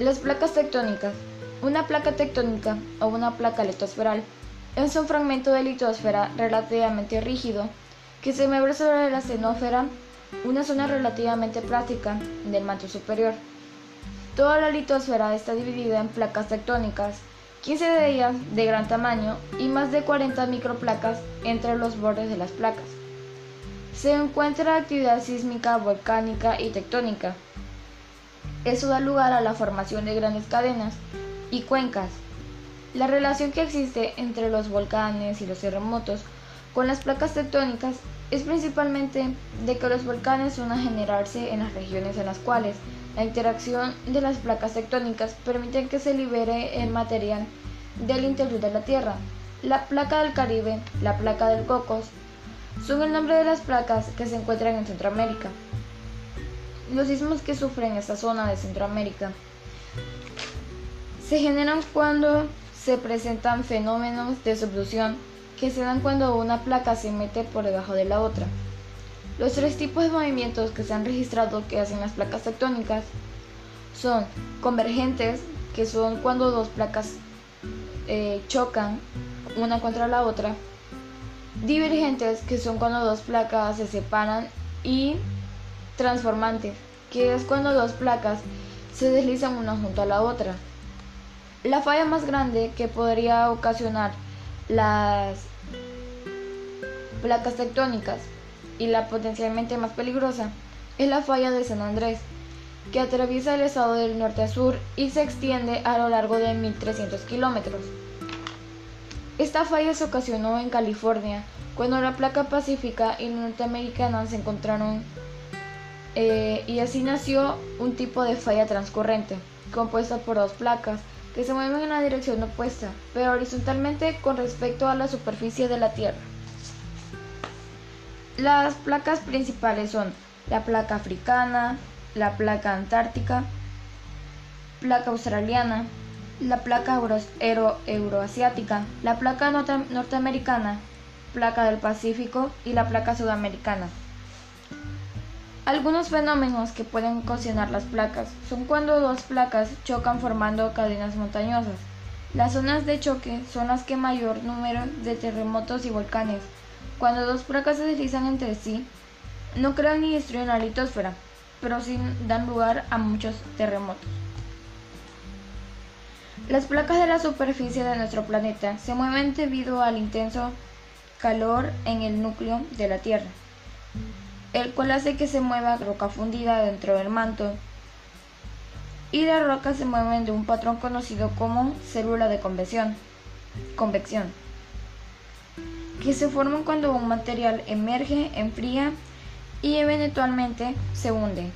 Las placas tectónicas. Una placa tectónica o una placa litosferal es un fragmento de litosfera relativamente rígido que se mueve sobre la xenósfera, una zona relativamente plástica del manto superior. Toda la litosfera está dividida en placas tectónicas, 15 de ellas de gran tamaño y más de 40 microplacas entre los bordes de las placas. Se encuentra actividad sísmica, volcánica y tectónica. Eso da lugar a la formación de grandes cadenas y cuencas. La relación que existe entre los volcanes y los terremotos con las placas tectónicas es principalmente de que los volcanes van a generarse en las regiones en las cuales la interacción de las placas tectónicas permite que se libere el material del interior de la Tierra. La placa del Caribe, la placa del Cocos, son el nombre de las placas que se encuentran en Centroamérica. Los sismos que sufren esta zona de Centroamérica se generan cuando se presentan fenómenos de subducción que se dan cuando una placa se mete por debajo de la otra. Los tres tipos de movimientos que se han registrado que hacen las placas tectónicas son convergentes, que son cuando dos placas eh, chocan una contra la otra, divergentes, que son cuando dos placas se separan, y transformantes, que es cuando dos placas se deslizan una junto a la otra. La falla más grande que podría ocasionar las placas tectónicas y la potencialmente más peligrosa es la falla de San Andrés, que atraviesa el estado del norte a sur y se extiende a lo largo de 1.300 kilómetros. Esta falla se ocasionó en California, cuando la placa pacífica y norteamericana se encontraron eh, y así nació un tipo de falla transcurrente, compuesta por dos placas que se mueven en la dirección opuesta, pero horizontalmente con respecto a la superficie de la Tierra. Las placas principales son la placa africana, la placa antártica, placa australiana, la placa euro, euroasiática, la placa norteamericana, placa del Pacífico y la placa sudamericana. Algunos fenómenos que pueden ocasionar las placas son cuando dos placas chocan formando cadenas montañosas. Las zonas de choque son las que mayor número de terremotos y volcanes cuando dos placas se deslizan entre sí, no crean ni destruyen la litosfera, pero sí dan lugar a muchos terremotos. Las placas de la superficie de nuestro planeta se mueven debido al intenso calor en el núcleo de la Tierra, el cual hace que se mueva roca fundida dentro del manto y las rocas se mueven de un patrón conocido como célula de convección. convección que se forman cuando un material emerge, enfría y eventualmente se hunde.